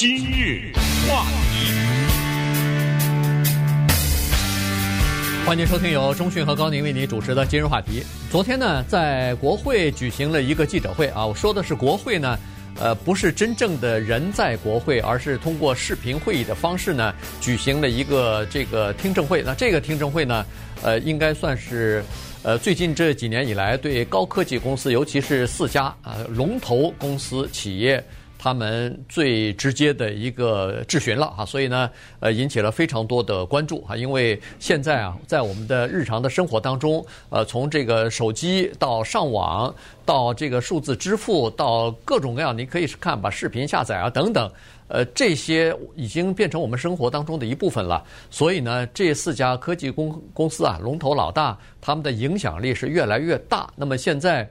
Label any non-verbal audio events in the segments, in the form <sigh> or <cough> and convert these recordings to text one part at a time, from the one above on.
今日话题，欢迎收听由中讯和高宁为您主持的今日话题。昨天呢，在国会举行了一个记者会啊，我说的是国会呢，呃，不是真正的人在国会，而是通过视频会议的方式呢，举行了一个这个听证会。那这个听证会呢，呃，应该算是。呃，最近这几年以来，对高科技公司，尤其是四家啊龙头公司企业，他们最直接的一个质询了啊，所以呢，呃，引起了非常多的关注啊，因为现在啊，在我们的日常的生活当中，呃，从这个手机到上网，到这个数字支付，到各种各样，你可以看把视频下载啊等等。呃，这些已经变成我们生活当中的一部分了。所以呢，这四家科技公公司啊，龙头老大，他们的影响力是越来越大。那么现在，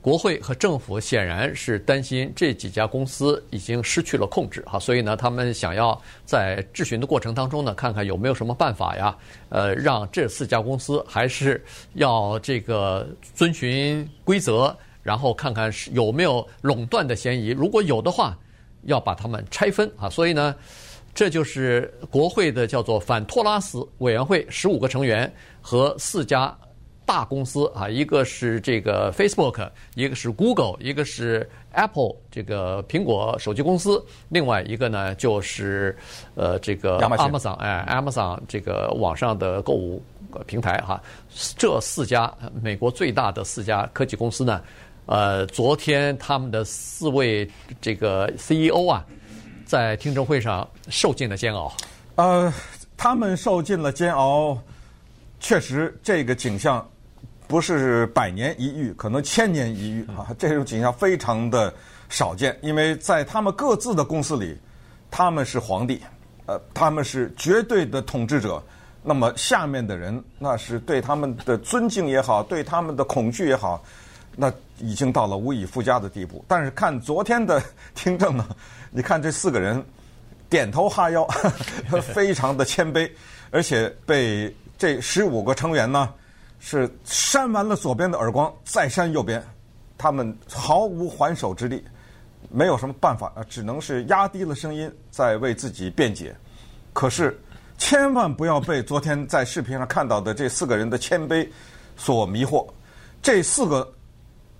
国会和政府显然是担心这几家公司已经失去了控制哈，所以呢，他们想要在质询的过程当中呢，看看有没有什么办法呀，呃，让这四家公司还是要这个遵循规则，然后看看是有没有垄断的嫌疑。如果有的话，要把他们拆分啊，所以呢，这就是国会的叫做反托拉斯委员会，十五个成员和四家大公司啊，一个是这个 Facebook，一个是 Google，一个是 Apple 这个苹果手机公司，另外一个呢就是呃这个 Amazon，哎，Amazon 这个网上的购物平台哈，这四家美国最大的四家科技公司呢。呃，昨天他们的四位这个 CEO 啊，在听证会上受尽了煎熬。呃，他们受尽了煎熬，确实这个景象不是百年一遇，可能千年一遇啊。这种景象非常的少见，因为在他们各自的公司里，他们是皇帝，呃，他们是绝对的统治者。那么下面的人，那是对他们的尊敬也好，对他们的恐惧也好。那已经到了无以复加的地步。但是看昨天的听证呢，你看这四个人点头哈腰，<laughs> 非常的谦卑，而且被这十五个成员呢是扇完了左边的耳光，再扇右边，他们毫无还手之力，没有什么办法啊，只能是压低了声音在为自己辩解。可是千万不要被昨天在视频上看到的这四个人的谦卑所迷惑，这四个。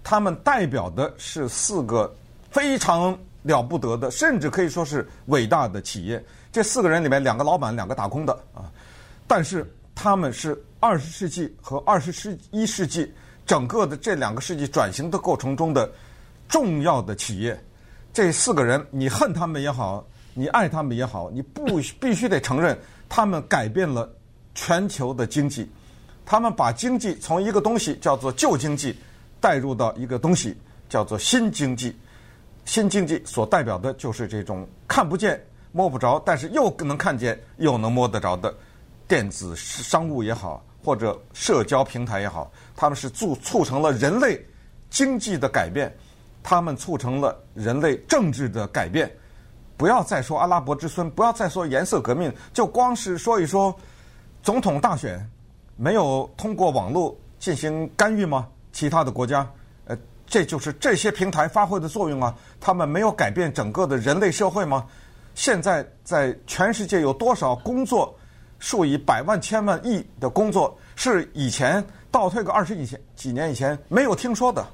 他们代表的是四个非常了不得的，甚至可以说是伟大的企业。这四个人里面，两个老板，两个打工的啊。但是他们是二十世纪和二十世一世纪整个的这两个世纪转型的过程中的重要的企业。这四个人，你恨他们也好，你爱他们也好，你不必须得承认，他们改变了全球的经济。他们把经济从一个东西叫做旧经济。带入到一个东西叫做新经济，新经济所代表的就是这种看不见摸不着，但是又能看见又能摸得着的电子商务也好，或者社交平台也好，他们是促促成了人类经济的改变，他们促成了人类政治的改变。不要再说阿拉伯之春，不要再说颜色革命，就光是说一说总统大选没有通过网络进行干预吗？其他的国家，呃，这就是这些平台发挥的作用啊。他们没有改变整个的人类社会吗？现在在全世界有多少工作，数以百万、千万、亿的工作，是以前倒退个二十几前几年以前没有听说的。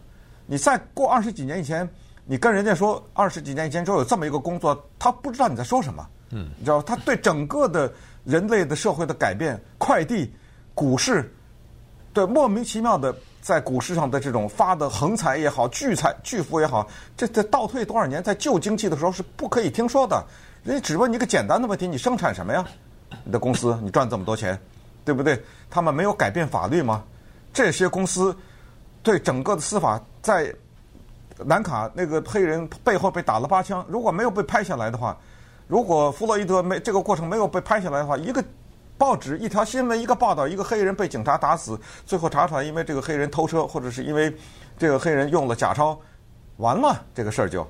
你再过二十几年以前，你跟人家说二十几年以前就有这么一个工作，他不知道你在说什么。嗯，你知道他对整个的人类的社会的改变，快递、股市，对莫名其妙的。在股市上的这种发的横财也好，巨财巨富也好，这这倒退多少年，在旧经济的时候是不可以听说的。人家只问你一个简单的问题：你生产什么呀？你的公司你赚这么多钱，对不对？他们没有改变法律吗？这些公司对整个的司法，在南卡那个黑人背后被打了八枪，如果没有被拍下来的话，如果弗洛伊德没这个过程没有被拍下来的话，一个。报纸一条新闻，一个报道，一个黑人被警察打死，最后查出来，因为这个黑人偷车，或者是因为这个黑人用了假钞，完了，这个事儿就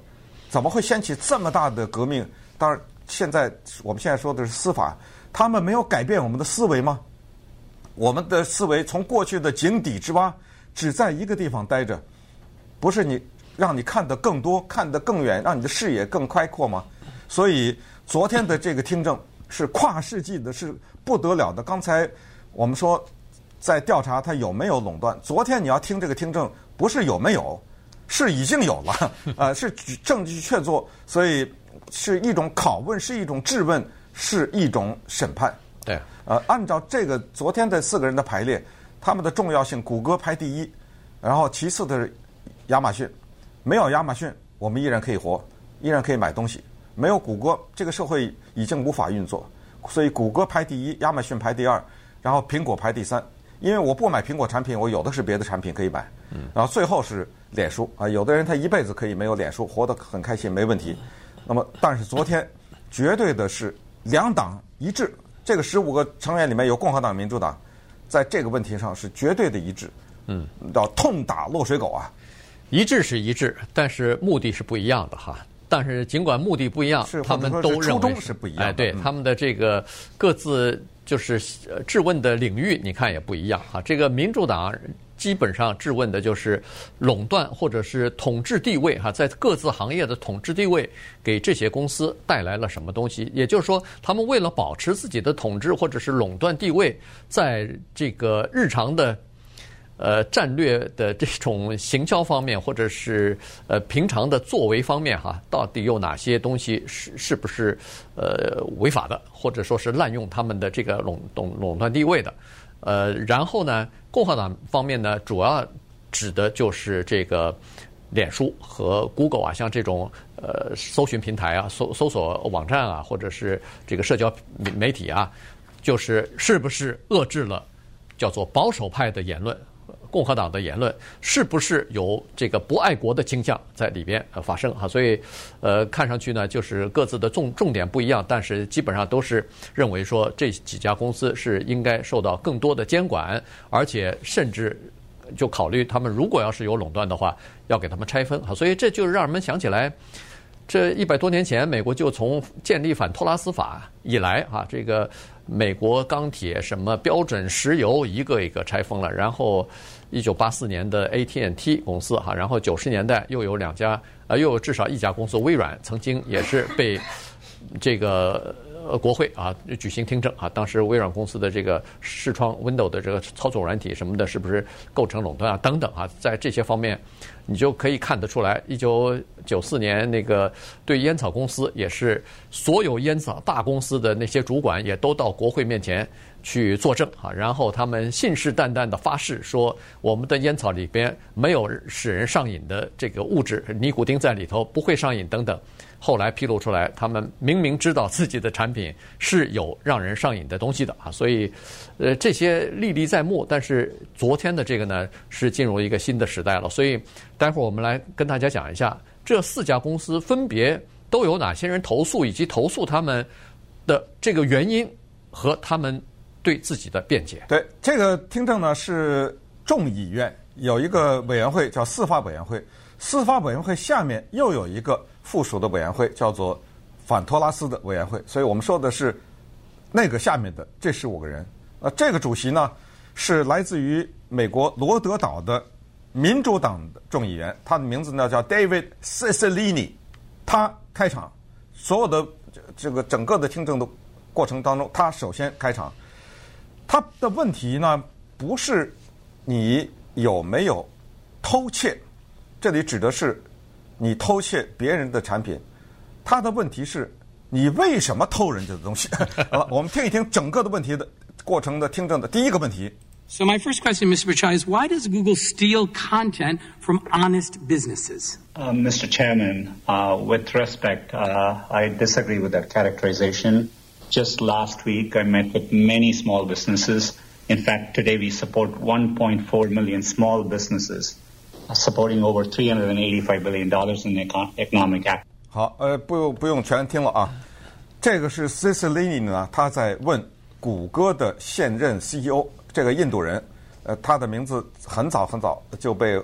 怎么会掀起这么大的革命？当然，现在我们现在说的是司法，他们没有改变我们的思维吗？我们的思维从过去的井底之蛙，只在一个地方待着，不是你让你看得更多，看得更远，让你的视野更开阔吗？所以昨天的这个听证是跨世纪的，是不得了的。刚才我们说在调查他有没有垄断，昨天你要听这个听证，不是有没有，是已经有了，<laughs> 呃，是证据确凿，所以是一种拷问，是一种质问，是一种审判。对，呃，按照这个昨天的四个人的排列，他们的重要性，谷歌排第一，然后其次的是亚马逊，没有亚马逊，我们依然可以活，依然可以买东西；没有谷歌，这个社会已经无法运作。所以谷歌排第一，亚马逊排第二，然后苹果排第三。因为我不买苹果产品，我有的是别的产品可以买。然后最后是脸书啊，有的人他一辈子可以没有脸书，活得很开心，没问题。那么，但是昨天绝对的是两党一致。这个十五个成员里面有共和党、民主党，在这个问题上是绝对的一致。嗯，叫痛打落水狗啊！一致是一致，但是目的是不一样的哈。但是尽管目的不一样，他们都认为初衷是不一样的。哎，对，他们的这个各自就是质问的领域，你看也不一样哈。这个民主党。基本上质问的就是垄断或者是统治地位哈，在各自行业的统治地位给这些公司带来了什么东西？也就是说，他们为了保持自己的统治或者是垄断地位，在这个日常的呃战略的这种行销方面，或者是呃平常的作为方面哈，到底有哪些东西是是不是呃违法的，或者说是滥用他们的这个垄垄垄断地位的？呃，然后呢，共和党方面呢，主要指的就是这个脸书和 Google 啊，像这种呃搜寻平台啊、搜搜索网站啊，或者是这个社交媒体啊，就是是不是遏制了叫做保守派的言论。共和党的言论是不是有这个不爱国的倾向在里边发生哈？所以，呃，看上去呢，就是各自的重重点不一样，但是基本上都是认为说这几家公司是应该受到更多的监管，而且甚至就考虑他们如果要是有垄断的话，要给他们拆分哈。所以这就让人们想起来，这一百多年前，美国就从建立反托拉斯法以来啊，这个美国钢铁什么标准石油一个一个拆封了，然后。一九八四年的 AT&T 公司哈，然后九十年代又有两家，呃，又有至少一家公司微软曾经也是被这个呃国会啊举行听证啊，当时微软公司的这个视窗 w i n d o w 的这个操作软体什么的，是不是构成垄断啊？等等啊，在这些方面，你就可以看得出来，一九九四年那个对烟草公司也是所有烟草大公司的那些主管也都到国会面前。去作证啊，然后他们信誓旦旦地发誓说，我们的烟草里边没有使人上瘾的这个物质，尼古丁在里头不会上瘾等等。后来披露出来，他们明明知道自己的产品是有让人上瘾的东西的啊，所以，呃，这些历历在目。但是昨天的这个呢，是进入一个新的时代了。所以，待会儿我们来跟大家讲一下，这四家公司分别都有哪些人投诉，以及投诉他们的这个原因和他们。对自己的辩解。对这个听证呢，是众议院有一个委员会叫司法委员会，司法委员会下面又有一个附属的委员会叫做反托拉斯的委员会，所以我们说的是那个下面的这十五个人。呃，这个主席呢是来自于美国罗德岛的民主党的众议员，他的名字呢叫 David Cicilline，他开场，所有的这个整个的听证的过程当中，他首先开场。他的问题呢，不是你有没有偷窃，这里指的是你偷窃别人的产品。他的问题是，你为什么偷人家的东西？好了，我们听一听整个的问题的过程的听证的第一个问题。So <laughs> my first question, Mr. Pichai, is why does Google steal content from honest businesses? Uh, Mr. Chairman, uh, with respect, uh, I disagree with that characterization. Just last week, I met with many small businesses. In fact, today we support 1.4 million small businesses, supporting over 385 billion dollars in economic act. 好，呃，不用不用全听了啊。这个是 Cicilline 呢，他在问谷歌的现任 CEO 这个印度人，呃，他的名字很早很早就被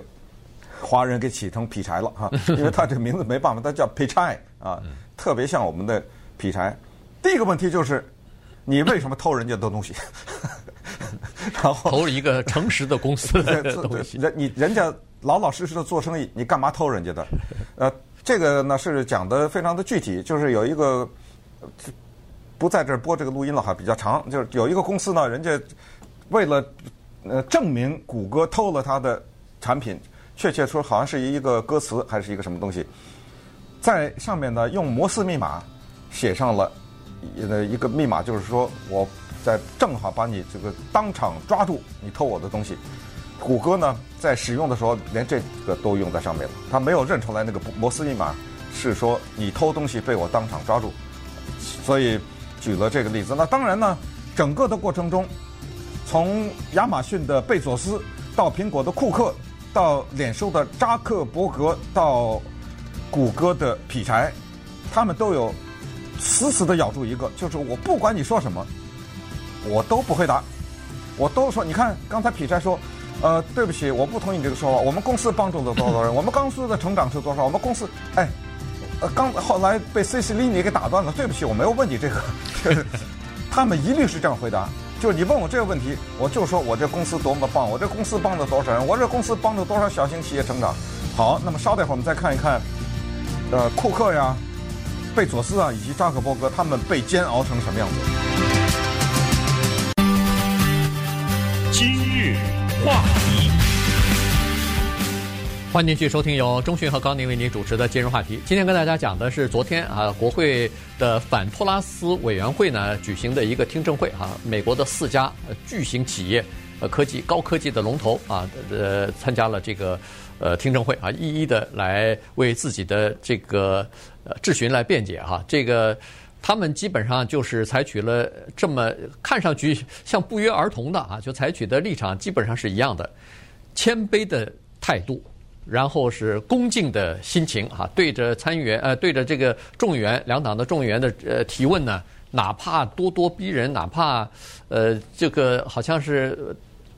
华人给起成劈柴了哈，因为他这个名字没办法，他叫 Pichai 啊，特别像我们的劈柴。第一个问题就是，你为什么偷人家的东西？<laughs> 然后偷一个诚实的公司的东西。人你人家老老实实的做生意，你干嘛偷人家的？呃，这个呢是讲的非常的具体，就是有一个不在这儿播这个录音了哈，比较长，就是有一个公司呢，人家为了呃证明谷歌偷了他的产品，确切说好像是一个歌词还是一个什么东西，在上面呢用摩斯密码写上了呃一个密码，就是说我在正好把你这个当场抓住你偷我的东西。谷歌呢，在使用的时候，连这个都用在上面了。他没有认出来那个摩斯密码，是说你偷东西被我当场抓住，所以举了这个例子。那当然呢，整个的过程中，从亚马逊的贝佐斯到苹果的库克，到脸书的扎克伯格，到谷歌的劈柴，他们都有死死的咬住一个，就是我不管你说什么，我都不回答，我都说，你看刚才劈柴说。呃，对不起，我不同意你这个说法。我们公司帮助了多少人？我们公司的成长是多少？我们公司，哎，呃，刚后来被 CC 莉妮给打断了。对不起，我没有问你这个。他们一律是这样回答，就是你问我这个问题，我就说我这公司多么棒，我这公司帮了多少人，我这公司帮助多少小型企业成长。好，那么稍待会儿我们再看一看，呃，库克呀、贝佐斯啊以及扎克伯格他们被煎熬成什么样子。今日。话题，欢迎继续收听由中讯和高宁为您主持的今日话题。今天跟大家讲的是昨天啊，国会的反托拉斯委员会呢举行的一个听证会啊，美国的四家巨型企业呃科技高科技的龙头啊呃参加了这个呃听证会啊，一一的来为自己的这个呃质询来辩解哈、这个。他们基本上就是采取了这么看上去像不约而同的啊，就采取的立场基本上是一样的，谦卑的态度，然后是恭敬的心情啊，对着参议员呃，对着这个众议员两党的众议员的呃提问呢，哪怕咄咄逼人，哪怕呃这个好像是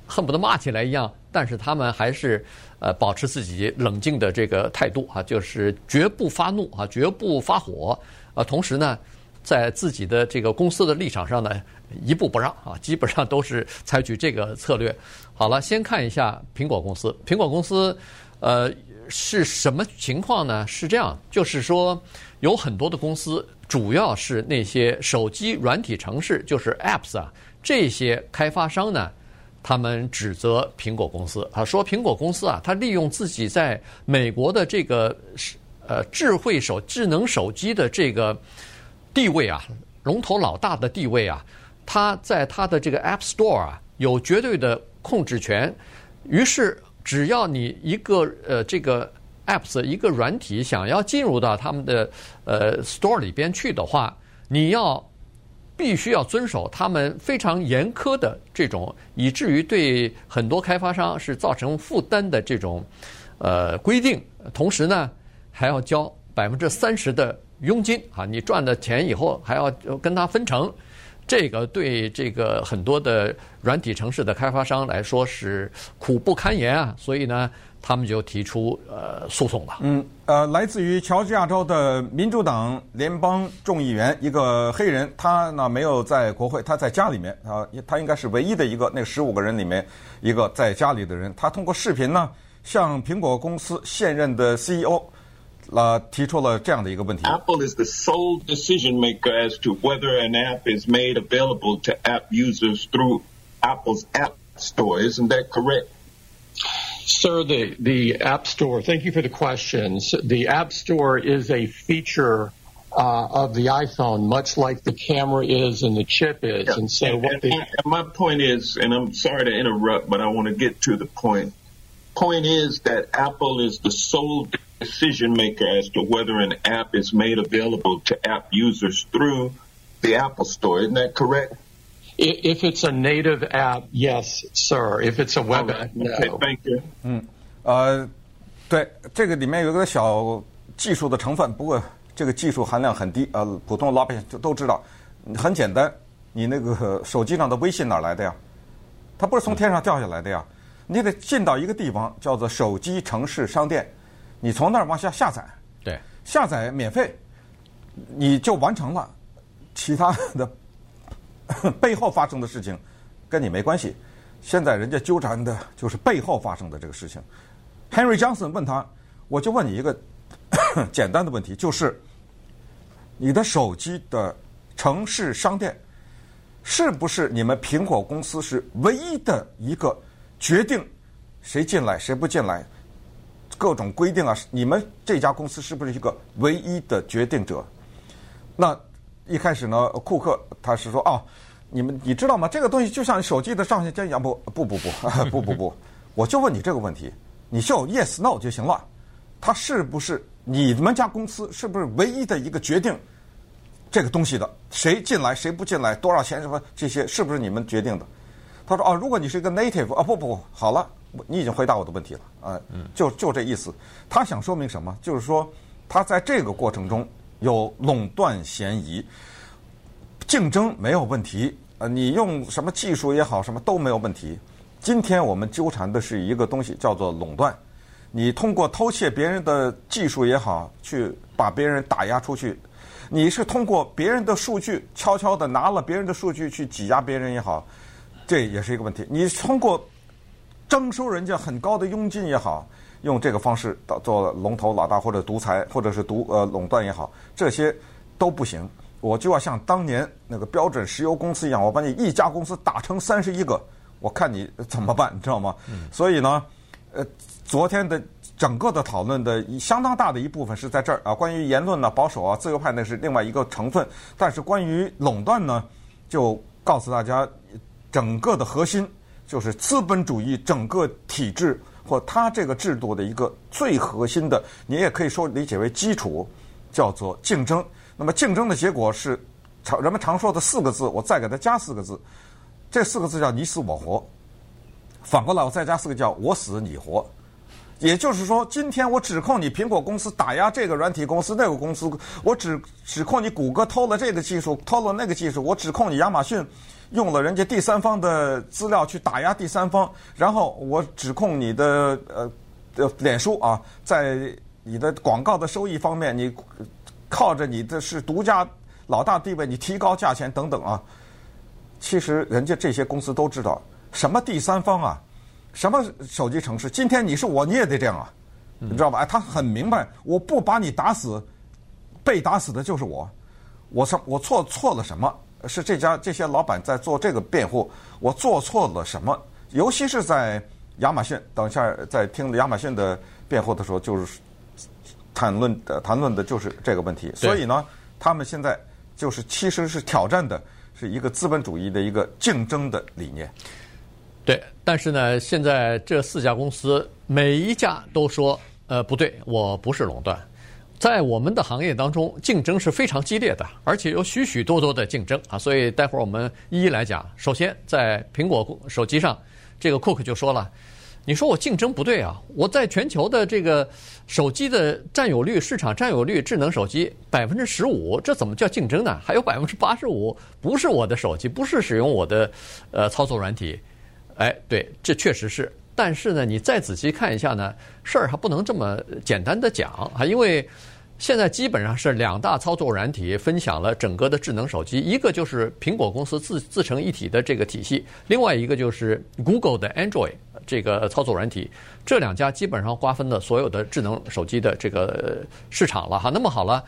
恨不得骂起来一样，但是他们还是呃保持自己冷静的这个态度啊，就是绝不发怒啊，绝不发火啊，同时呢。在自己的这个公司的立场上呢，一步不让啊，基本上都是采取这个策略。好了，先看一下苹果公司。苹果公司，呃，是什么情况呢？是这样，就是说有很多的公司，主要是那些手机软体程式，就是 apps 啊，这些开发商呢，他们指责苹果公司啊，说苹果公司啊，它利用自己在美国的这个呃智慧手智能手机的这个。地位啊，龙头老大的地位啊，他在他的这个 App Store 啊有绝对的控制权。于是，只要你一个呃这个 Apps 一个软体想要进入到他们的呃 Store 里边去的话，你要必须要遵守他们非常严苛的这种，以至于对很多开发商是造成负担的这种呃规定。同时呢，还要交百分之三十的。佣金啊，你赚的钱以后还要跟他分成，这个对这个很多的软体城市的开发商来说是苦不堪言啊，所以呢，他们就提出呃诉讼了。嗯，呃，来自于乔治亚州的民主党联邦众议员一个黑人，他呢没有在国会，他在家里面啊，他应该是唯一的一个那十五个人里面一个在家里的人，他通过视频呢向苹果公司现任的 CEO。呃，提出了这样的一个问题。Apple is the sole decision maker as to whether an app is made available to app users through Apple's App Store. Isn't that correct? Sir, the, the App Store, thank you for the questions. The App Store is a feature uh, of the iPhone, much like the camera is and the chip is. Yeah. And so and, the, and my point is, and I'm sorry to interrupt, but I want to get to the point. Point is that Apple is the sole decision maker as to whether an app is made available to app users through the Apple Store. Isn't that correct? If it's a native app, yes, sir. If it's a web app, no. Okay, thank you. 嗯，呃，对，这个里面有一个小技术的成分，不过这个技术含量很低，呃，普通老百姓就都知道，很简单。你那个手机上的微信哪来的呀？它不是从天上掉下来的呀，你得进到一个地方叫做手机城市商店。你从那儿往下下载，对，下载免费，你就完成了。其他的背后发生的事情跟你没关系。现在人家纠缠的就是背后发生的这个事情。Henry Johnson 问他，我就问你一个 <coughs> 简单的问题，就是你的手机的城市商店是不是你们苹果公司是唯一的一个决定谁进来谁不进来各种规定啊？你们这家公司是不是一个唯一的决定者？那一开始呢，库克他是说啊，你们你知道吗？这个东西就像手机的上下键一样，不不不不不不不，<laughs> 我就问你这个问题，你就 yes no 就行了。他是不是你们家公司是不是唯一的一个决定这个东西的？谁进来谁不进来，多少钱什么这些是不是你们决定的？他说啊，如果你是一个 native 啊，不不不，好了，你已经回答我的问题了啊，就就这意思。他想说明什么？就是说他在这个过程中有垄断嫌疑，竞争没有问题，呃，你用什么技术也好，什么都没有问题。今天我们纠缠的是一个东西，叫做垄断。你通过偷窃别人的技术也好，去把别人打压出去。你是通过别人的数据悄悄地拿了别人的数据去挤压别人也好，这也是一个问题。你通过征收人家很高的佣金也好，用这个方式做龙头老大或者独裁或者是独呃垄断也好，这些都不行。我就要像当年那个标准石油公司一样，我把你一家公司打成三十一个，我看你怎么办，你知道吗？嗯、所以呢，呃，昨天的。整个的讨论的相当大的一部分是在这儿啊，关于言论呢，保守啊，自由派那是另外一个成分。但是关于垄断呢，就告诉大家，整个的核心就是资本主义整个体制或它这个制度的一个最核心的，你也可以说理解为基础，叫做竞争。那么竞争的结果是常人们常说的四个字，我再给它加四个字，这四个字叫你死我活。反过来我再加四个叫我死你活。也就是说，今天我指控你苹果公司打压这个软体公司、那个公司，我指指控你谷歌偷了这个技术、偷了那个技术，我指控你亚马逊用了人家第三方的资料去打压第三方，然后我指控你的呃呃脸书啊，在你的广告的收益方面，你靠着你的是独家老大地位，你提高价钱等等啊。其实人家这些公司都知道什么第三方啊。什么手机城市？今天你是我，你也得这样啊，你知道吧？哎，他很明白，我不把你打死，被打死的就是我。我什我错错了什么？是这家这些老板在做这个辩护。我做错了什么？尤其是在亚马逊，等一下在听亚马逊的辩护的时候，就是谈论的谈论的就是这个问题。所以呢，他们现在就是其实是挑战的是一个资本主义的一个竞争的理念。对，但是呢，现在这四家公司每一家都说，呃，不对，我不是垄断，在我们的行业当中，竞争是非常激烈的，而且有许许多多的竞争啊。所以待会儿我们一一来讲。首先，在苹果手机上，这个库克就说了，你说我竞争不对啊，我在全球的这个手机的占有率、市场占有率，智能手机百分之十五，这怎么叫竞争呢？还有百分之八十五不是我的手机，不是使用我的呃操作软体。哎，对，这确实是。但是呢，你再仔细看一下呢，事儿还不能这么简单的讲啊，因为现在基本上是两大操作软体分享了整个的智能手机，一个就是苹果公司自自成一体的这个体系，另外一个就是 Google 的 Android 这个操作软体，这两家基本上瓜分了所有的智能手机的这个市场了哈。那么好了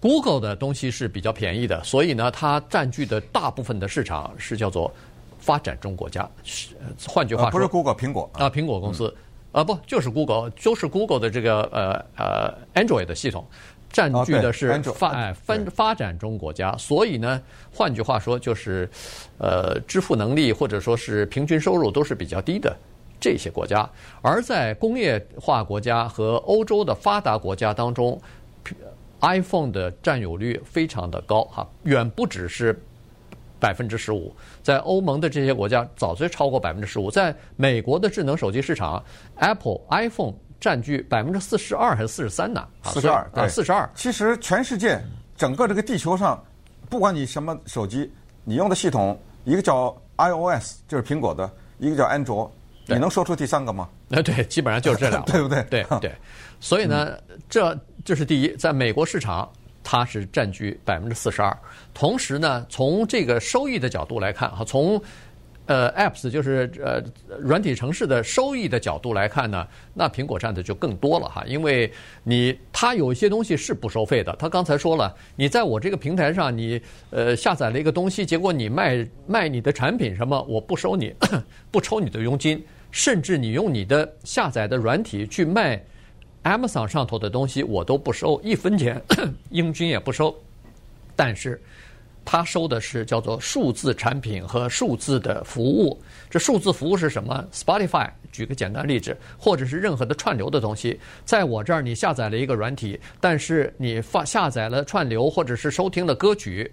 ，Google 的东西是比较便宜的，所以呢，它占据的大部分的市场是叫做。发展中国家，换句话说，不是 Google 苹果啊，苹果公司啊，不就是 Google，就是 Google 的这个呃呃 Android 的系统，占据的是发哎分发展中国家，所以呢，换句话说就是，呃，支付能力或者说是平均收入都是比较低的这些国家，而在工业化国家和欧洲的发达国家当中，iPhone 的占有率非常的高哈，远不只是。百分之十五，在欧盟的这些国家早就超过百分之十五。在美国的智能手机市场，Apple iPhone 占据百分之四十二还是四十三呢？四十二啊，四十二。其实全世界整个这个地球上，不管你什么手机，你用的系统，一个叫 iOS，就是苹果的；一个叫安卓，你能说出第三个吗？呃，对，基本上就是这两个，<laughs> 对不对？对对。所以呢，这这是第一，在美国市场。它是占据百分之四十二，同时呢，从这个收益的角度来看，哈，从呃 apps 就是呃软体城市的收益的角度来看呢，那苹果占的就更多了哈，因为你它有一些东西是不收费的。他刚才说了，你在我这个平台上，你呃下载了一个东西，结果你卖卖你的产品什么，我不收你，<coughs> 不抽你的佣金，甚至你用你的下载的软体去卖 Amazon 上头的东西，我都不收一分钱，<clears throat> 英军也不收，但是。他收的是叫做数字产品和数字的服务。这数字服务是什么？Spotify，举个简单例子，或者是任何的串流的东西，在我这儿你下载了一个软体，但是你发下载了串流或者是收听的歌曲，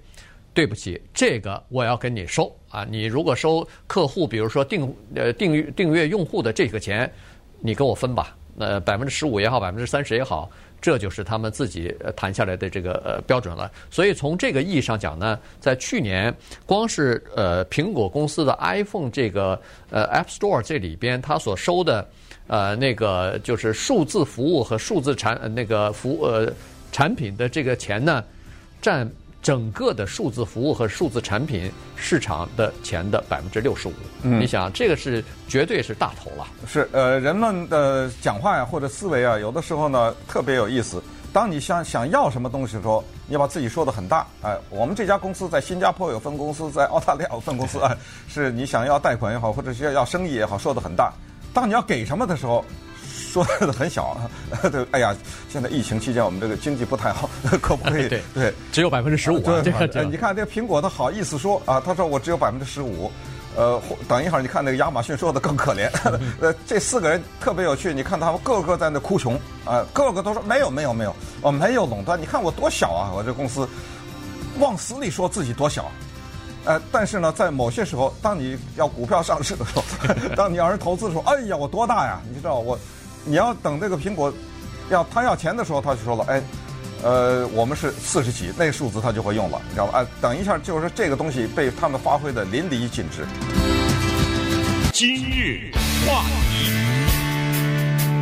对不起，这个我要跟你收啊！你如果收客户，比如说订呃订订阅用户的这个钱，你跟我分吧，呃百分之十五也好，百分之三十也好。这就是他们自己谈下来的这个呃标准了。所以从这个意义上讲呢，在去年，光是呃苹果公司的 iPhone 这个呃 App Store 这里边，它所收的呃那个就是数字服务和数字产那个服呃产品的这个钱呢，占。整个的数字服务和数字产品市场的钱的百分之六十五，你想这个是绝对是大头了。是呃，人们的讲话呀或者思维啊，有的时候呢特别有意思。当你想想要什么东西的时候，你把自己说的很大。哎、呃，我们这家公司在新加坡有分公司，在澳大利亚有分公司，哎、呃，是你想要贷款也好，或者是要生意也好，说的很大。当你要给什么的时候。说的很小啊，<laughs> 对，哎呀，现在疫情期间我们这个经济不太好，可不可以？对对，只有百分之十五。对，你看这个苹果，他好意思说啊，他说我只有百分之十五。呃，等一会儿你看那个亚马逊说的更可怜。<laughs> 呃，这四个人特别有趣，你看他们个个在那哭穷啊，个个都说没有没有没有，我没有垄断。你看我多小啊，我这公司往死里说自己多小。呃，但是呢，在某些时候，当你要股票上市的时候，<laughs> 当你要人投资的时候，哎呀，我多大呀？你知道我。你要等这个苹果要他要钱的时候，他就说了，哎，呃，我们是四十几，那个数字他就会用了，你知道吧？哎，等一下，就是这个东西被他们发挥的淋漓尽致。今日话题，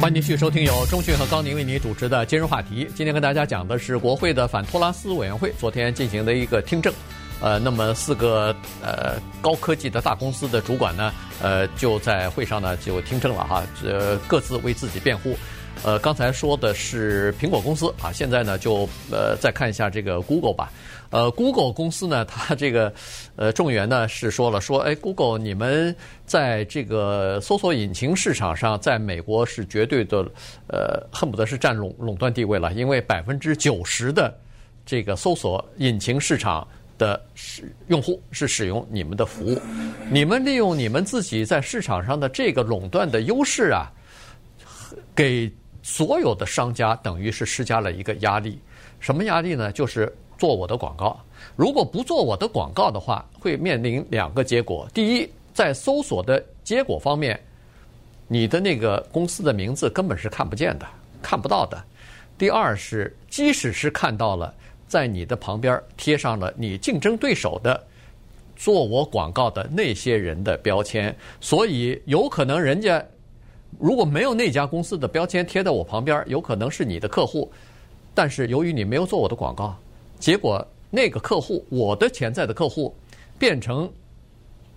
欢迎继续收听由钟讯和高宁为您主持的今日话题。今天跟大家讲的是国会的反托拉斯委员会昨天进行的一个听证。呃，那么四个呃高科技的大公司的主管呢，呃就在会上呢就听证了哈，呃各自为自己辩护。呃，刚才说的是苹果公司啊，现在呢就呃再看一下这个 Google 吧。呃，Google 公司呢，它这个呃众议员呢是说了说，哎，Google 你们在这个搜索引擎市场上，在美国是绝对的呃恨不得是占垄垄断地位了，因为百分之九十的这个搜索引擎市场。的使用户是使用你们的服务，你们利用你们自己在市场上的这个垄断的优势啊，给所有的商家等于是施加了一个压力。什么压力呢？就是做我的广告。如果不做我的广告的话，会面临两个结果：第一，在搜索的结果方面，你的那个公司的名字根本是看不见的、看不到的；第二是，即使是看到了。在你的旁边贴上了你竞争对手的做我广告的那些人的标签，所以有可能人家如果没有那家公司的标签贴在我旁边，有可能是你的客户，但是由于你没有做我的广告，结果那个客户，我的潜在的客户变成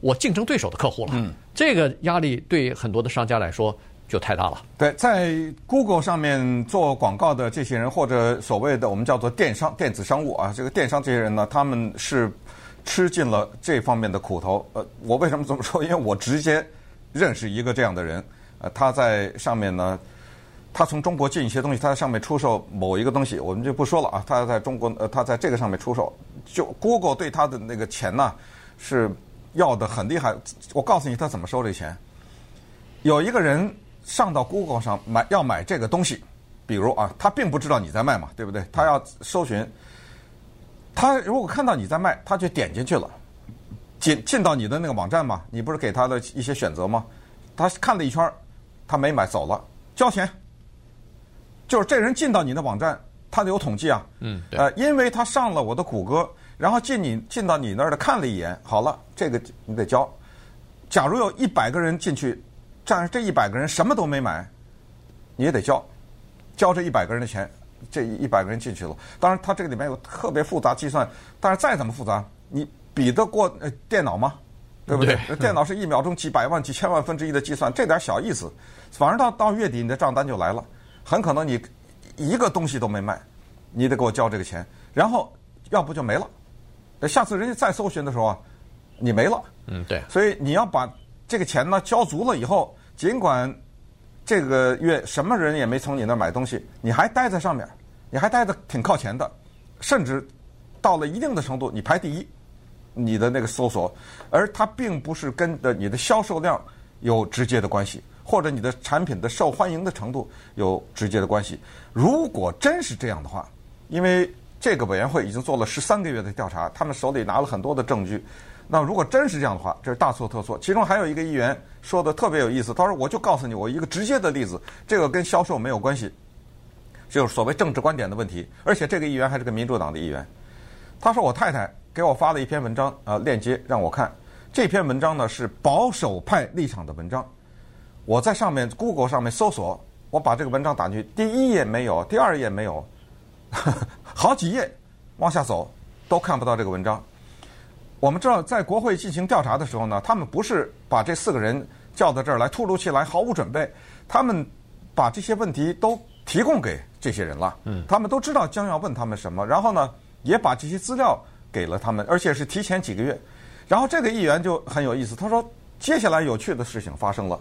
我竞争对手的客户了。嗯，这个压力对很多的商家来说。就太大了。对，在 Google 上面做广告的这些人，或者所谓的我们叫做电商、电子商务啊，这个电商这些人呢，他们是吃尽了这方面的苦头。呃，我为什么这么说？因为我直接认识一个这样的人。呃，他在上面呢，<laughs> 他从中国进一些东西，他在上面出售某一个东西，我们就不说了啊。他在中国，呃，他在这个上面出售，就 Google 对他的那个钱呢，是要的很厉害。我告诉你，他怎么收这钱？有一个人。上到 Google 上买要买这个东西，比如啊，他并不知道你在卖嘛，对不对？他要搜寻，他如果看到你在卖，他就点进去了，进进到你的那个网站嘛，你不是给他的一些选择吗？他看了一圈，他没买走了，交钱。就是这人进到你的网站，他得有统计啊，嗯，呃，因为他上了我的谷歌，然后进你进到你那儿的看了一眼，好了，这个你得交。假如有一百个人进去。但是这一百个人什么都没买，你也得交，交这一百个人的钱，这一百个人进去了。当然，它这个里面有特别复杂计算，但是再怎么复杂，你比得过呃电脑吗？对不对？对电脑是一秒钟几百万、几千万分之一的计算，这点小意思，反而到到月底你的账单就来了，很可能你一个东西都没卖，你得给我交这个钱，然后要不就没了。下次人家再搜寻的时候啊，你没了。嗯，对。所以你要把这个钱呢交足了以后，尽管这个月什么人也没从你那儿买东西，你还待在上面，你还待得挺靠前的，甚至到了一定的程度，你排第一。你的那个搜索，而它并不是跟的你的销售量有直接的关系，或者你的产品的受欢迎的程度有直接的关系。如果真是这样的话，因为这个委员会已经做了十三个月的调查，他们手里拿了很多的证据。那如果真是这样的话，这是大错特错。其中还有一个议员说的特别有意思，他说：“我就告诉你，我一个直接的例子，这个跟销售没有关系，就是所谓政治观点的问题。而且这个议员还是个民主党的议员。他说我太太。”给我发了一篇文章，呃，链接让我看。这篇文章呢是保守派立场的文章。我在上面 Google 上面搜索，我把这个文章打进去，第一页没有，第二页没有，呵 <laughs> 呵好几页往下走都看不到这个文章。我们知道，在国会进行调查的时候呢，他们不是把这四个人叫到这儿来，突如其来，毫无准备，他们把这些问题都提供给这些人了。嗯，他们都知道将要问他们什么，然后呢，也把这些资料。给了他们，而且是提前几个月。然后这个议员就很有意思，他说：“接下来有趣的事情发生了。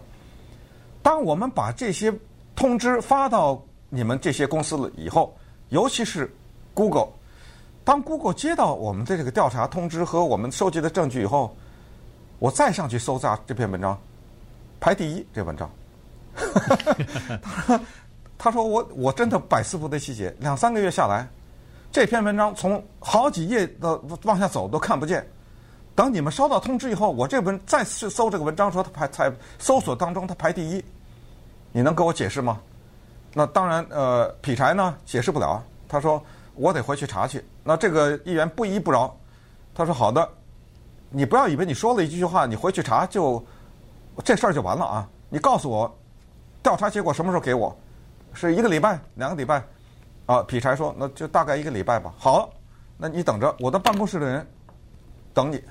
当我们把这些通知发到你们这些公司了以后，尤其是 Google，当 Google 接到我们的这个调查通知和我们收集的证据以后，我再上去搜查这篇文章，排第一。这文章，<laughs> 他说：他说我我真的百思不得其解，两三个月下来。”这篇文章从好几页的往下走都看不见，等你们收到通知以后，我这文再去搜这个文章，说它排在搜索当中它排第一，你能给我解释吗？那当然，呃，劈柴呢解释不了，他说我得回去查去。那这个议员不依不饶，他说好的，你不要以为你说了一句话，你回去查就这事儿就完了啊！你告诉我调查结果什么时候给我？是一个礼拜，两个礼拜？啊，劈柴说，那就大概一个礼拜吧。好，那你等着，我的办公室的人等你。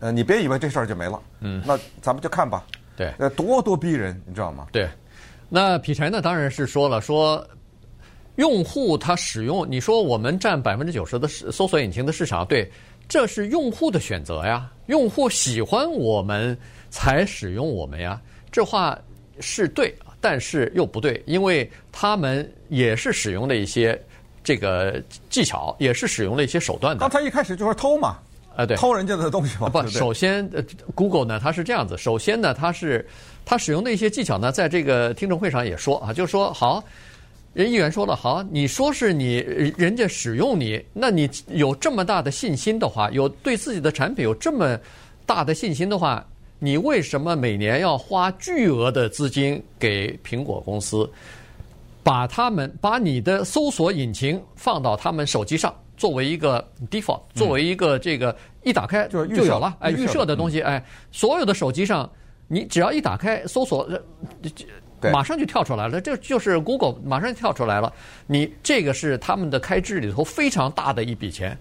呃，你别以为这事儿就没了。嗯，那咱们就看吧。对，呃，咄咄逼人，你知道吗？对。那劈柴呢，当然是说了，说用户他使用，你说我们占百分之九十的搜索引擎的市场，对，这是用户的选择呀。用户喜欢我们才使用我们呀，这话是对。但是又不对，因为他们也是使用了一些这个技巧，也是使用了一些手段的。刚才一开始就说偷嘛，啊对，偷人家的东西嘛。不，首先，Google 呢，它是这样子。首先呢，它是它使用的一些技巧呢，在这个听证会上也说啊，就是说，好，人议员说了，好，你说是你人家使用你，那你有这么大的信心的话，有对自己的产品有这么大的信心的话。你为什么每年要花巨额的资金给苹果公司，把他们把你的搜索引擎放到他们手机上，作为一个 default，作为一个这个一打开就有了，哎，预设的东西，哎，所有的手机上，你只要一打开搜索，马上就跳出来了，这就是 Google 马上就跳出来了。你这个是他们的开支里头非常大的一笔钱。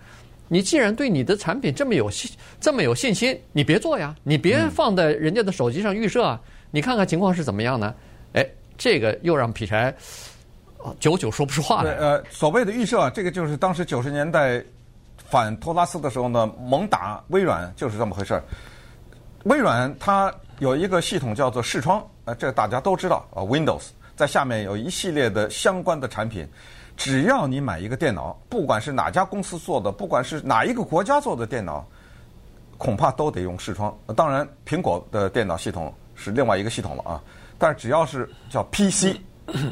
你既然对你的产品这么有信这么有信心，你别做呀，你别放在人家的手机上预设啊，你看看情况是怎么样呢？哎，这个又让劈柴久久说不出话来。呃，所谓的预设啊，这个就是当时九十年代反托拉斯的时候呢，猛打微软就是这么回事儿。微软它有一个系统叫做视窗，呃，这个大家都知道啊，Windows 在下面有一系列的相关的产品。只要你买一个电脑，不管是哪家公司做的，不管是哪一个国家做的电脑，恐怕都得用视窗。当然，苹果的电脑系统是另外一个系统了啊。但是只要是叫 PC，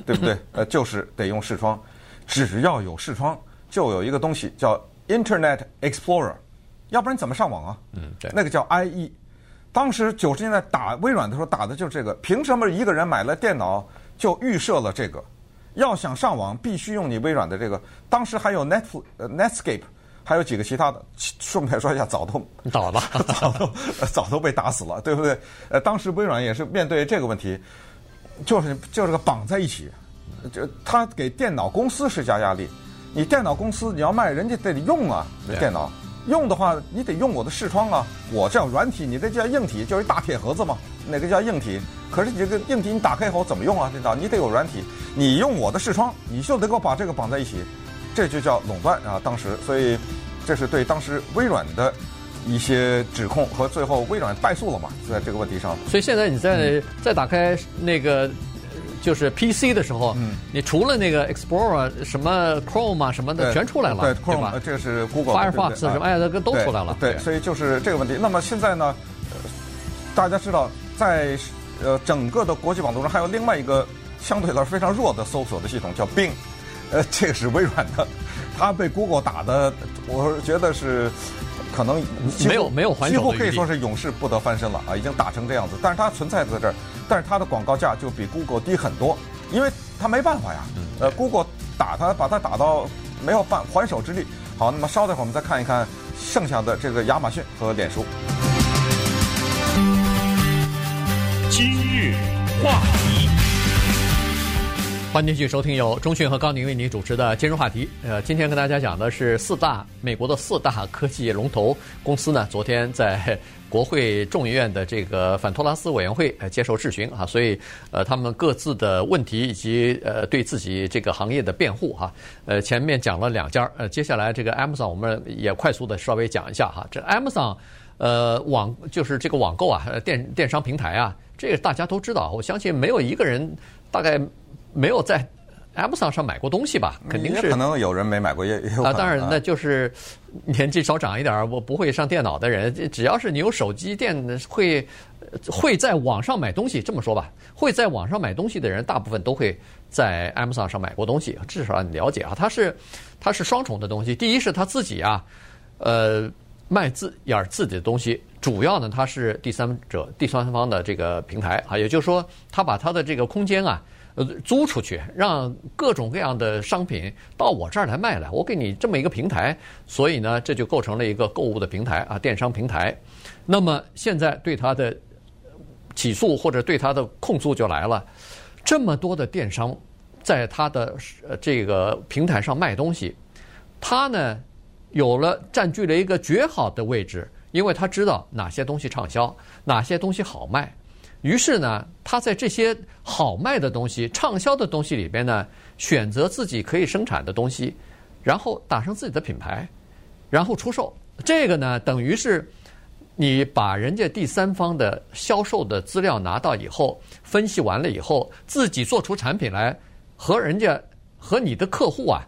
对不对？呃，就是得用视窗。只要有视窗，就有一个东西叫 Internet Explorer，要不然怎么上网啊？嗯，对，那个叫 IE。当时九十年代打微软的时候打的就是这个。凭什么一个人买了电脑就预设了这个？要想上网，必须用你微软的这个。当时还有 Net、呃、Netscape，还有几个其他的。<laughs> 顺便说一下，早都倒了，<laughs> 早都早都被打死了，对不对？呃，当时微软也是面对这个问题，就是就是个绑在一起，就他给电脑公司施加压力。你电脑公司你要卖，人家得用啊，这电脑。用的话，你得用我的视窗啊，我叫软体，你这叫硬体，就是一大铁盒子嘛，哪个叫硬体？可是你这个硬体你打开以后怎么用啊？对吧？你得有软体，你用我的视窗，你就得给我把这个绑在一起，这就叫垄断啊！当时，所以这是对当时微软的一些指控和最后微软败诉了嘛，在这个问题上。所以现在你再再打开那个。就是 PC 的时候，嗯，你除了那个 Explorer 什么 Chrome 啊什么的全出来了，对，对 Chrome 这个是 Google Firefox 什么哎，那个都出来了。对，所以就是这个问题。那么现在呢，大家知道，在呃整个的国际网络上，还有另外一个相对来说非常弱的搜索的系统叫 Bing，<laughs> 呃，这个是微软的，它被 Google 打的，我觉得是。可能没有没有还手，几乎可以说是永世不得翻身了啊！已经打成这样子，但是它存在在这儿，但是它的广告价就比 Google 低很多，因为它没办法呀。呃，Google 打它，把它打到没有办还手之力。好，那么稍等会儿我们再看一看剩下的这个亚马逊和脸书。今日话题。欢迎继续收听由中讯和高宁为您主持的今日话题。呃，今天跟大家讲的是四大美国的四大科技龙头公司呢，昨天在国会众议院的这个反托拉斯委员会接受质询啊，所以呃他们各自的问题以及呃对自己这个行业的辩护哈。呃，前面讲了两家，呃，接下来这个 Amazon 我们也快速的稍微讲一下哈。这 Amazon 呃网就是这个网购啊，电电商平台啊，这个大家都知道，我相信没有一个人大概。没有在 Amazon 上买过东西吧？肯定是可能有人没买过，也也有啊。当然，那就是年纪稍长一点，我不会上电脑的人，只要是你有手机电，会会在网上买东西。这么说吧，会在网上买东西的人，大部分都会在 Amazon 上买过东西。至少你了解啊，它是它是双重的东西。第一是他自己啊，呃，卖自眼儿自己的东西，主要呢，它是第三者、第三方的这个平台啊，也就是说，他把他的这个空间啊。呃，租出去，让各种各样的商品到我这儿来卖来，我给你这么一个平台，所以呢，这就构成了一个购物的平台啊，电商平台。那么现在对他的起诉或者对他的控诉就来了，这么多的电商在他的这个平台上卖东西，他呢有了占据了一个绝好的位置，因为他知道哪些东西畅销，哪些东西好卖。于是呢，他在这些好卖的东西、畅销的东西里边呢，选择自己可以生产的东西，然后打上自己的品牌，然后出售。这个呢，等于是你把人家第三方的销售的资料拿到以后，分析完了以后，自己做出产品来，和人家和你的客户啊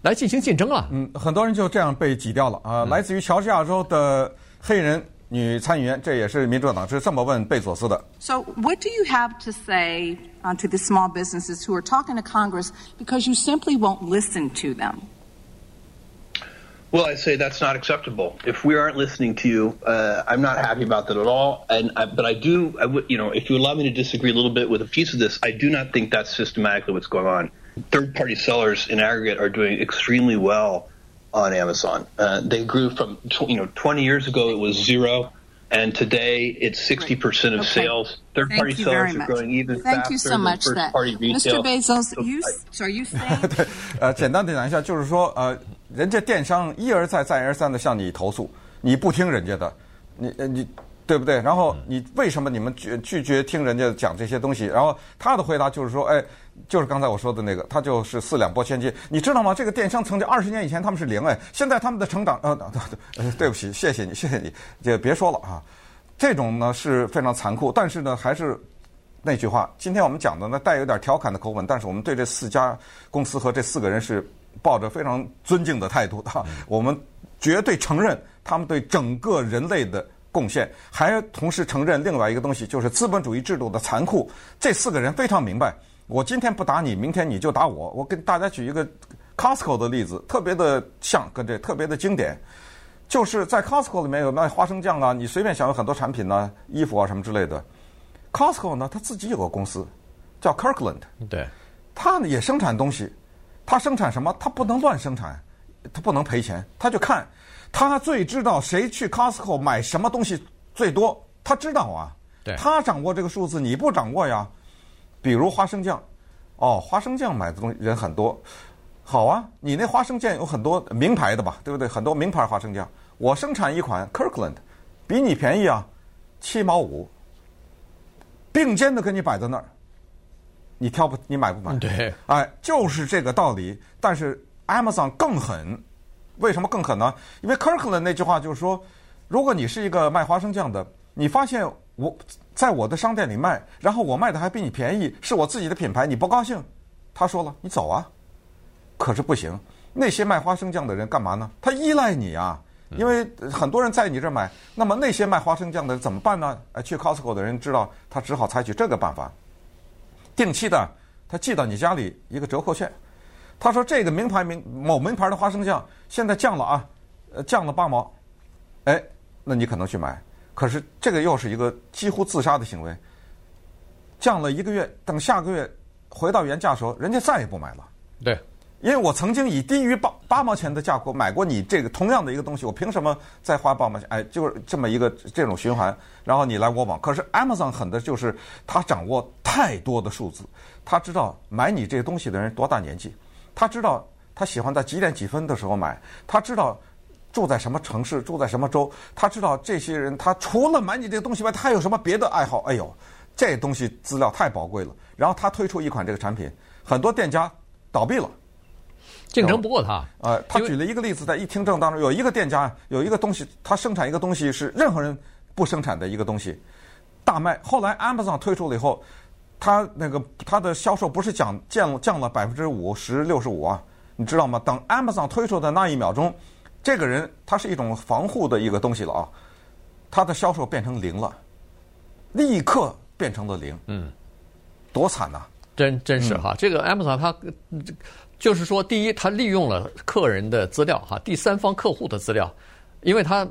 来进行竞争了。嗯，很多人就这样被挤掉了啊。来自于乔治亚州的黑人。女参议员，这也是民主党是这么问贝佐斯的。So what do you have to say to the small businesses who are talking to Congress because you simply won't listen to them? Well, I say that's not acceptable. If we aren't listening to you, uh, I'm not happy about that at all. And I, but I do, I w- you know, if you allow me to disagree a little bit with a piece of this, I do not think that's systematically what's going on. Third-party sellers in aggregate are doing extremely well on Amazon. Uh, they grew from, you know, 20 years ago it was zero, and today it's 60% of okay. sales. Third-party sellers are growing even Thank faster you so much than first-party retail. Mr. Bezos, so, you, so are you saying? <laughs> 对，呃，简单的讲一下，就是说，呃，人家电商一而再、再而三的向你投诉，你不听人家的，你呃你。 对不对？然后你为什么你们拒拒绝听人家讲这些东西？然后他的回答就是说，哎，就是刚才我说的那个，他就是四两拨千斤。你知道吗？这个电商曾经二十年以前他们是零哎，现在他们的成长，呃，对，对不起，谢谢你，谢谢你，就别说了啊。这种呢是非常残酷，但是呢还是那句话，今天我们讲的呢带有点调侃的口吻，但是我们对这四家公司和这四个人是抱着非常尊敬的态度的，我们绝对承认他们对整个人类的。贡献，还同时承认另外一个东西，就是资本主义制度的残酷。这四个人非常明白，我今天不打你，明天你就打我。我跟大家举一个 Costco 的例子，特别的像，跟这特别的经典，就是在 Costco 里面有卖花生酱啊，你随便想有很多产品呢、啊，衣服啊什么之类的。Costco 呢，他自己有个公司叫 Kirkland，对，他呢也生产东西，他生产什么？他不能乱生产，他不能赔钱，他就看。他最知道谁去 Costco 买什么东西最多，他知道啊。对。他掌握这个数字，你不掌握呀。比如花生酱，哦，花生酱买的东西人很多，好啊。你那花生酱有很多名牌的吧，对不对？很多名牌花生酱，我生产一款 Kirkland，比你便宜啊，七毛五，并肩的给你摆在那儿，你挑不？你买不买？对，哎，就是这个道理。但是 Amazon 更狠，为什么更狠呢？因为 Kirkland 那句话就是说，如果你是一个卖花生酱的，你发现我在我的商店里卖，然后我卖的还比你便宜，是我自己的品牌，你不高兴？他说了，你走啊。可是不行，那些卖花生酱的人干嘛呢？他依赖你啊，因为很多人在你这儿买。那么那些卖花生酱的人怎么办呢？哎，去 Costco 的人知道，他只好采取这个办法，定期的他寄到你家里一个折扣券。他说这个名牌名某名牌的花生酱现在降了啊，呃，降了八毛，哎，那你可能去买。可是这个又是一个几乎自杀的行为，降了一个月，等下个月回到原价的时候，人家再也不买了。对。因为我曾经以低于八八毛钱的价格买过你这个同样的一个东西，我凭什么再花八毛钱？哎，就是这么一个这种循环，然后你来我往。可是 Amazon 狠的就是他掌握太多的数字，他知道买你这个东西的人多大年纪，他知道他喜欢在几点几分的时候买，他知道住在什么城市，住在什么州，他知道这些人他除了买你这个东西外，他还有什么别的爱好？哎呦，这东西资料太宝贵了。然后他推出一款这个产品，很多店家倒闭了。竞争不过他。呃，他举了一个例子，在一听证当中，有一个店家有一个东西，他生产一个东西是任何人不生产的一个东西，大卖。后来 Amazon 推出了以后，他那个他的销售不是降降降了百分之五十六十五啊，你知道吗？等 Amazon 推出的那一秒钟，这个人他是一种防护的一个东西了啊，他的销售变成零了，立刻变成了零。嗯，多惨呐！真真是哈，嗯、这个 Amazon 它。就是说，第一，他利用了客人的资料，哈，第三方客户的资料，因为他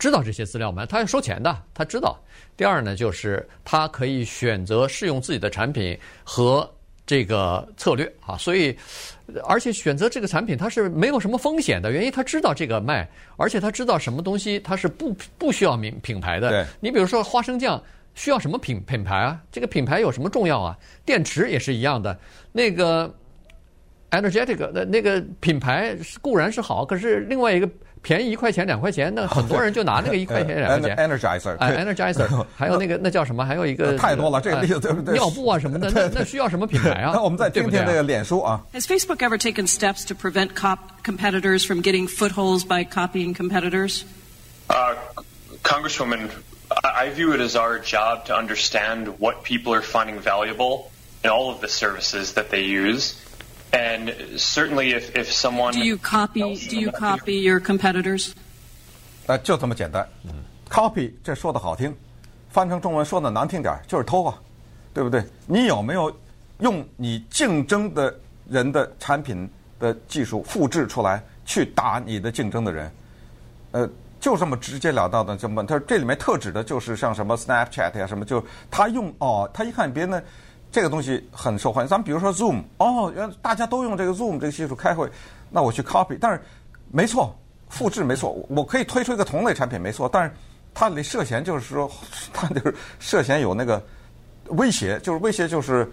知道这些资料吗，他要收钱的，他知道。第二呢，就是他可以选择适用自己的产品和这个策略，啊，所以，而且选择这个产品，它是没有什么风险的，原因他知道这个卖，而且他知道什么东西它是不不需要名品牌的。你比如说花生酱需要什么品品牌啊？这个品牌有什么重要啊？电池也是一样的，那个。Energetic 的那个品牌固然是好，可是另外一个便宜一块钱两块钱，那很多人就拿那个一块钱两块钱。Energizer，Energizer，还有那个那叫什么？还有一个太多了，这个例子对不对？尿布啊什么的，那那需要什么品牌啊？那我们再听听那个脸书啊。Has Facebook <laughs> <laughs> <laughs> ever taken steps to prevent cop competitors from getting footholds by copying competitors? Uh, Congresswoman, I view it as our job to understand what people are finding valuable in all of the services that they use. And certainly, if if someone do you copy do you copy your competitors？呃，就这么简单。copy 这说的好听，翻成中文说的难听点就是偷啊，对不对？你有没有用你竞争的人的产品的技术复制出来去打你的竞争的人？呃，就这么直截了当的这么问。他说这里面特指的就是像什么 Snapchat 呀什么，就他用哦，他一看别人。这个东西很受欢迎，咱们比如说 Zoom，哦，原来大家都用这个 Zoom 这个技术开会，那我去 copy，但是没错，复制没错，我可以推出一个同类产品没错，但是它里涉嫌就是说，<laughs> 它就是涉嫌有那个威胁，就是威胁就是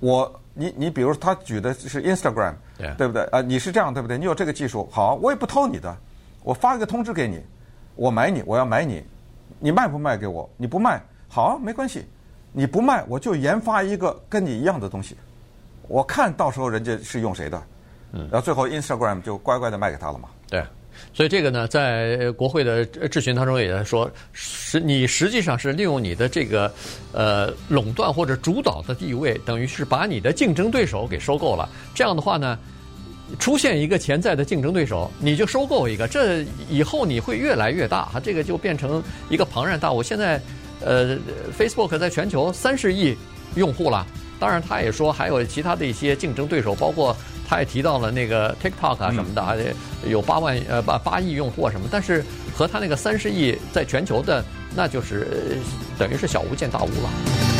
我你你比如他举的是 Instagram，对，不对？啊、呃，你是这样对不对？你有这个技术，好，我也不偷你的，我发一个通知给你，我买你，我要买你，你卖不卖给我？你不卖，好，没关系。你不卖，我就研发一个跟你一样的东西，我看到时候人家是用谁的，嗯，然后最后 Instagram 就乖乖的卖给他了嘛。对，所以这个呢，在国会的质询当中也在说，实你实际上是利用你的这个呃垄断或者主导的地位，等于是把你的竞争对手给收购了。这样的话呢，出现一个潜在的竞争对手，你就收购一个，这以后你会越来越大哈，这个就变成一个庞然大物。现在。呃，Facebook 在全球三十亿用户了。当然，他也说还有其他的一些竞争对手，包括他也提到了那个 TikTok 啊什么的，有八万呃八八亿用户什么。但是和他那个三十亿在全球的，那就是等于是小巫见大巫了。